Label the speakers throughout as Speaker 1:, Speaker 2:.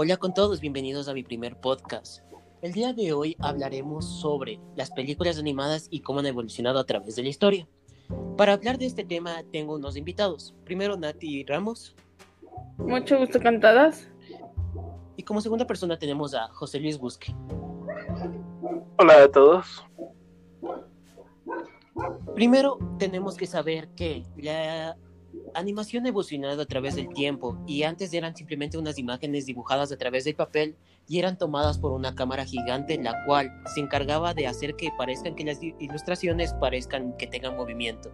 Speaker 1: Hola con todos, bienvenidos a mi primer podcast. El día de hoy hablaremos sobre las películas animadas y cómo han evolucionado a través de la historia. Para hablar de este tema tengo unos invitados. Primero Nati Ramos.
Speaker 2: Mucho gusto cantadas.
Speaker 1: Y como segunda persona tenemos a José Luis Busque.
Speaker 3: Hola a todos.
Speaker 1: Primero tenemos que saber que la animación ha evolucionado a través del tiempo y antes eran simplemente unas imágenes dibujadas a través del papel y eran tomadas por una cámara gigante la cual se encargaba de hacer que parezcan que las ilustraciones parezcan que tengan movimiento.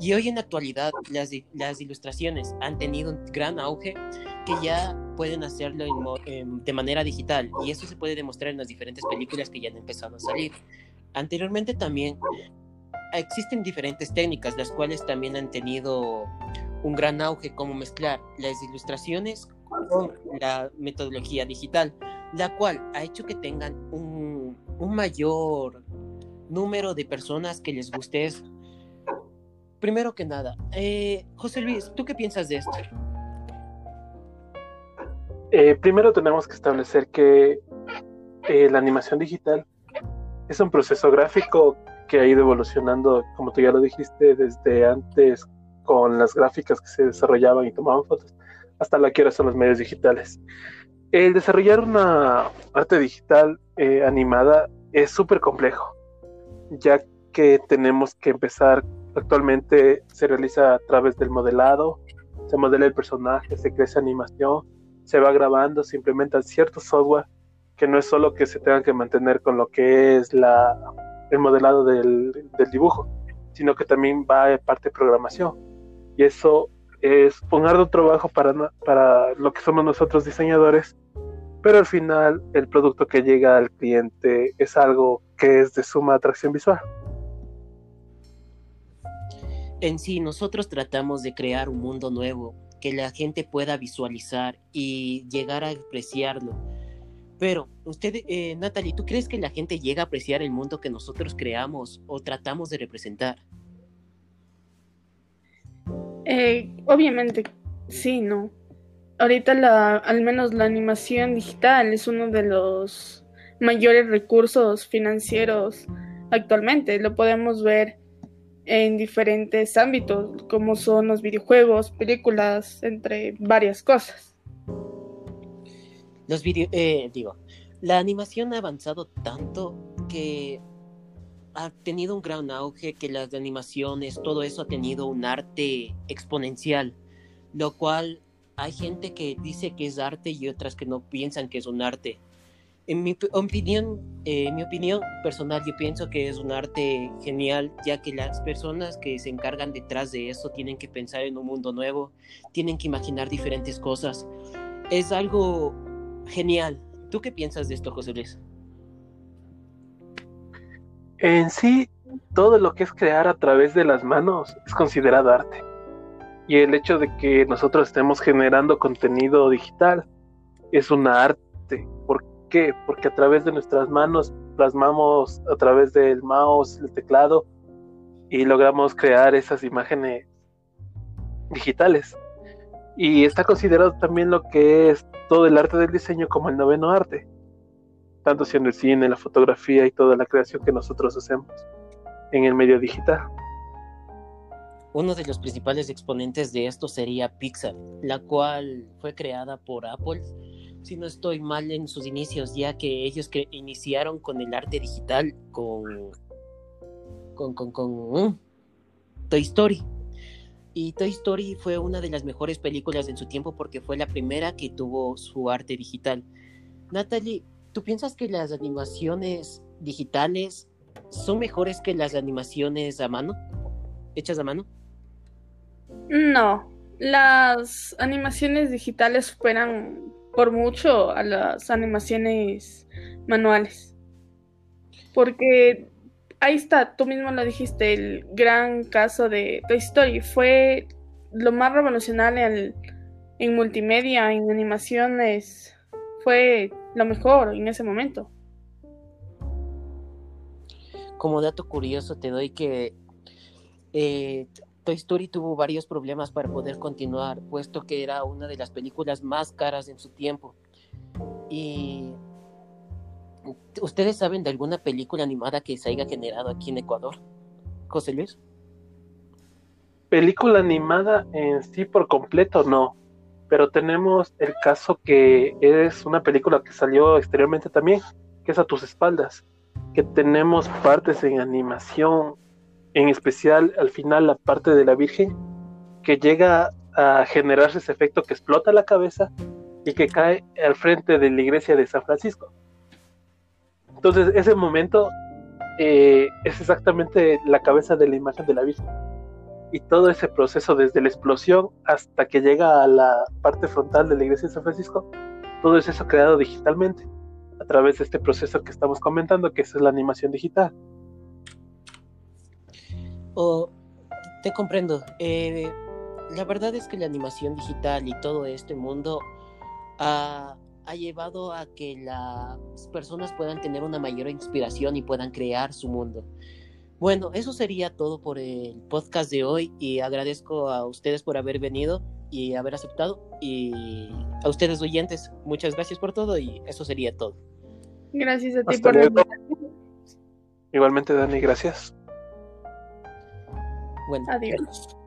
Speaker 1: Y hoy en la actualidad las, las ilustraciones han tenido un gran auge que ya pueden hacerlo de manera digital y eso se puede demostrar en las diferentes películas que ya han empezado a salir. Anteriormente también existen diferentes técnicas, las cuales también han tenido un gran auge, como mezclar las ilustraciones con la metodología digital, la cual ha hecho que tengan un, un mayor número de personas que les guste eso. Primero que nada, eh, José Luis, ¿tú qué piensas de esto?
Speaker 3: Eh, primero tenemos que establecer que eh, la animación digital es un proceso gráfico que ha ido evolucionando, como tú ya lo dijiste, desde antes con las gráficas que se desarrollaban y tomaban fotos, hasta la que ahora son los medios digitales. El desarrollar una arte digital eh, animada es súper complejo, ya que tenemos que empezar, actualmente se realiza a través del modelado, se modela el personaje, se crea animación, se va grabando, se implementa cierto software que no es solo que se tenga que mantener con lo que es la, el modelado del, dibujo, sino que también va de parte de programación. Y eso es un arduo trabajo para, para lo que somos nosotros diseñadores, pero al final el producto que llega al cliente es algo que es de suma atracción visual.
Speaker 1: En sí, nosotros tratamos de crear un mundo nuevo que la gente pueda visualizar y llegar a apreciarlo pero, usted, eh, Natalie, ¿tú crees que la gente llega a apreciar el mundo que nosotros creamos o tratamos de representar?
Speaker 2: Eh, obviamente, sí, ¿no? Ahorita la, al menos la animación digital es uno de los mayores recursos financieros actualmente. Lo podemos ver en diferentes ámbitos, como son los videojuegos, películas, entre varias cosas.
Speaker 1: Los videos, eh, digo, la animación ha avanzado tanto que ha tenido un gran auge, que las animaciones, todo eso ha tenido un arte exponencial, lo cual hay gente que dice que es arte y otras que no piensan que es un arte. En mi opinión, eh, mi opinión personal, yo pienso que es un arte genial, ya que las personas que se encargan detrás de eso tienen que pensar en un mundo nuevo, tienen que imaginar diferentes cosas. Es algo Genial. ¿Tú qué piensas de esto, José Luis?
Speaker 3: En sí, todo lo que es crear a través de las manos es considerado arte. Y el hecho de que nosotros estemos generando contenido digital es un arte. ¿Por qué? Porque a través de nuestras manos plasmamos a través del mouse, el teclado y logramos crear esas imágenes digitales. Y está considerado también lo que es todo el arte del diseño como el noveno arte, tanto siendo el cine, la fotografía y toda la creación que nosotros hacemos en el medio digital.
Speaker 1: Uno de los principales exponentes de esto sería Pixar, la cual fue creada por Apple, si no estoy mal en sus inicios, ya que ellos iniciaron con el arte digital con, con, con, mm, Toy Story. Y Toy Story fue una de las mejores películas en su tiempo porque fue la primera que tuvo su arte digital. Natalie, ¿tú piensas que las animaciones digitales son mejores que las animaciones a mano? ¿Hechas a mano?
Speaker 2: No, las animaciones digitales superan por mucho a las animaciones manuales. Porque ahí está, tú mismo lo dijiste, el gran caso de Toy Story fue lo más revolucionario en, multimedia, en animaciones, fue lo mejor en ese momento.
Speaker 1: Como dato curioso te doy que eh, Toy Story tuvo varios problemas para poder continuar, puesto que era una de las películas más caras en su tiempo. Y ¿Ustedes saben de alguna película animada que se haya generado aquí en Ecuador? José Luis.
Speaker 3: Película animada en sí por completo no, pero tenemos el caso que es una película que salió exteriormente también, que es a tus espaldas, que tenemos partes en animación, en especial al final la parte de la Virgen, que llega a generarse ese efecto que explota la cabeza y que cae al frente de la iglesia de San Francisco. Entonces, ese momento eh, es exactamente la cabeza de la imagen de la Virgen. Y todo ese proceso, desde la explosión hasta que llega a la parte frontal de la iglesia de San Francisco, todo es eso creado digitalmente a través de este proceso que estamos comentando, que es la animación digital.
Speaker 1: Oh, te comprendo. Eh, la verdad es que la animación digital y todo este mundo ha ha llevado a que las personas puedan tener una mayor inspiración y puedan crear su mundo. Bueno, eso sería todo por el podcast de hoy y agradezco a ustedes por haber venido y haber aceptado y a ustedes oyentes, muchas gracias por todo y eso sería todo.
Speaker 2: Gracias a ti por la invitación.
Speaker 3: Igualmente, Dani, gracias.
Speaker 1: Bueno,
Speaker 2: adiós.